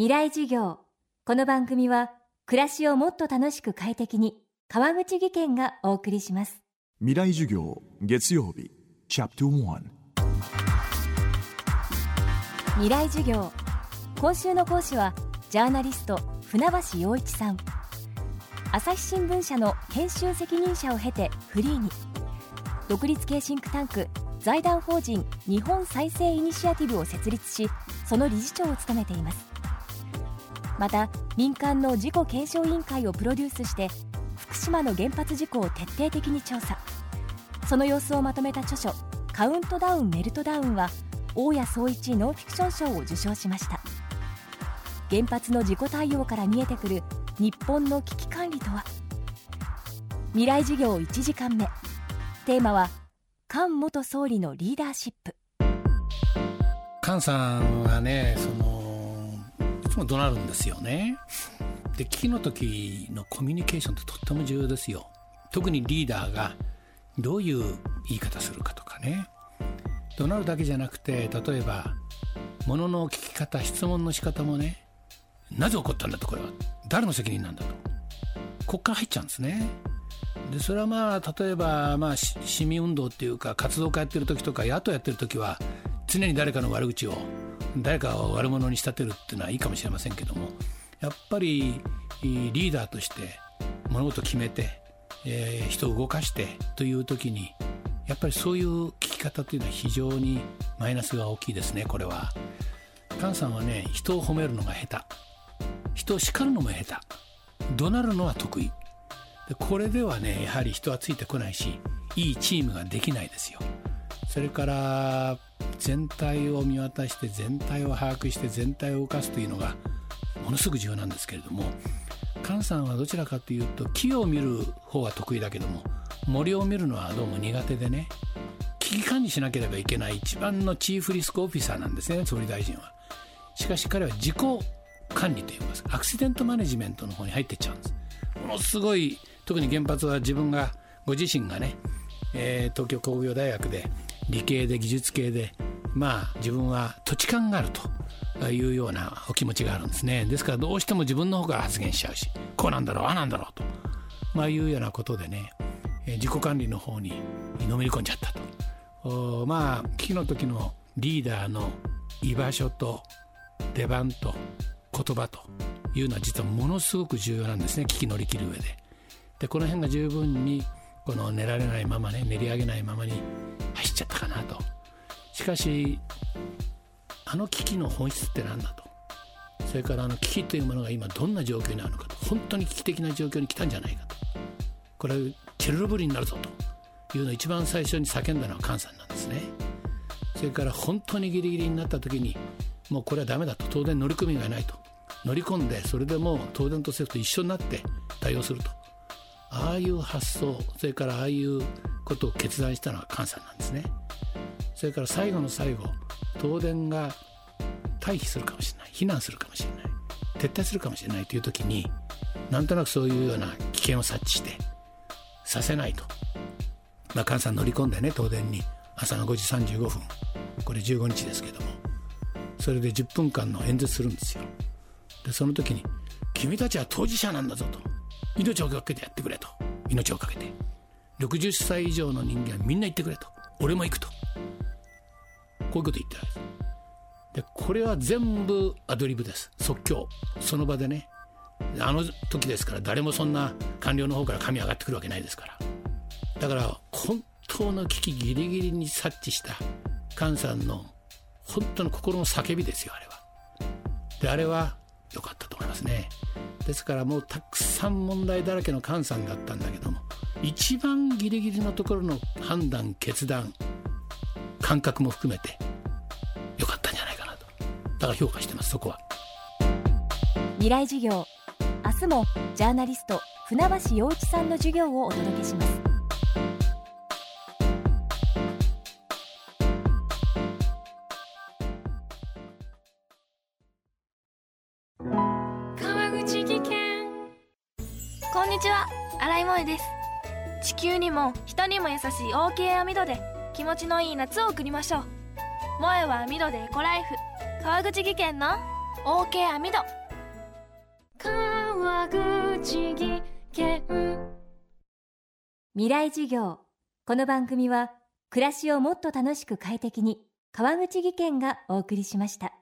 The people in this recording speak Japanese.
未来授業。この番組は暮らしをもっと楽しく快適に川口義賢がお送りします。未来授業月曜日チャプター未来授業。今週の講師はジャーナリスト船橋陽一さん。朝日新聞社の編集責任者を経てフリーに。独立系シンクタンク財団法人日本再生イニシアティブを設立しその理事長を務めていますまた民間の事故検証委員会をプロデュースして福島の原発事故を徹底的に調査。その様子をまとめた著書「カウントダウンメルトダウン」は大谷総一ノンフィクション賞を受賞しました。原発の事故対応から見えてくる日本の危機管理とは？未来授業1時間目。テーマは菅元総理のリーダーシップ。菅さんはねそのも怒鳴るんですよね。で危機の時のコミュニケーションってとっても重要ですよ。特にリーダーがどういう言い方するかとかね。怒鳴るだけじゃなくて例えばものの聞き方質問の仕方もね。なぜ起こったんだとこれは。誰の責任なんだと。こっから入っちゃうんですね。でそれはまあ例えばまあ市民運動っていうか活動家やってる時とか野党やってる時は常に誰かの悪口を誰かを悪者に仕立てるっていうのはいいかもしれませんけどもやっぱりリーダーとして物事を決めて、えー、人を動かしてという時にやっぱりそういう聞き方というのは非常にマイナスが大きいですねこれは。菅さんはね人を褒めるのが下手。人を叱るのも下手。怒鳴るのは得意。でこれではねやはり人はついてこないしいいチームができないですよ。それから全体を見渡して全体を把握して全体を動かすというのがものすごく重要なんですけれども菅さんはどちらかというと木を見る方が得意だけども森を見るのはどうも苦手でね危機管理しなければいけない一番のチーフリスクオフィサーなんですね総理大臣は。しかし彼は自己管理といいます。かアクシデントマネジメントの方に入っていっちゃうんです。ものすごい特に原発は自分がご自身がね、えー、東京工業大学で理系で技術系でまあ自分は土地勘があるというようなお気持ちがあるんですね。ですからどうしても自分の方から発言しちゃうしこうなんだろうああなんだろうと。まあいうようなことでね自己管理の方にのめり込んじゃったと。まあ危機の時のリーダーの居場所と出番と言葉というのは実はものすごく重要なんですね。危機乗り切る上で。でこの辺が十分にこの寝られないままね練り上げないままに走っちゃったかなと。しかしあの危機の本質って何だと。それからあの危機というものが今どんな状況にあるのかと。本当に危機的な状況に来たんじゃないかと。これチェルノブリになるぞと。いうのを一番最初に叫んだのは菅さんなんですね。それから本当にギリギリになった時にもうこれはダメだと。東電乗組がないと。乗り込んでそれでもう東電と政府と一緒になって対応すると。ああいう発想それからああいうことを決断したのは菅さんなんですね。それから最後の最後東電が退避するかもしれない避難するかもしれない撤退するかもしれないという時になんとなくそういうような危険を察知してさせないと、まあ、菅さん乗り込んでね東電に。朝の5時35分。これ15日ですけども。それで10分間の演説するんですよ。でその時に「君たちは当事者なんだぞ」と「命をかけてやってくれ」と。命をかけて。60歳以上の人間はみんな行ってくれと。俺も行くと。こういうこと言ってるんですでこれは全部アドリブです。即興。その場でね。あの時ですから誰もそんな官僚の方から紙上がってくるわけないですから。だから本当の危機ギリギリに察知した菅さんの本当の心の叫びですよあれは。であれは良かったと思いますね。ですからもうたくさん問題だらけの菅さんだったんだけども一番ギリギリのところの判断決断感覚も含めて良かったんじゃないかなと。だから評価してますそこは。未来授業。明日もジャーナリスト船橋陽一さんの授業をお届けします。川口技研。こんにちは。新井萌です。地球にも人にも優しい OK 網戸で気持ちのいい夏を送りましょう。萌えは網戸でエコライフ。川口技研の OK 網戸。川口技研。未来授業。この番組は暮らしをもっと楽しく快適に川口技研がお送りしました。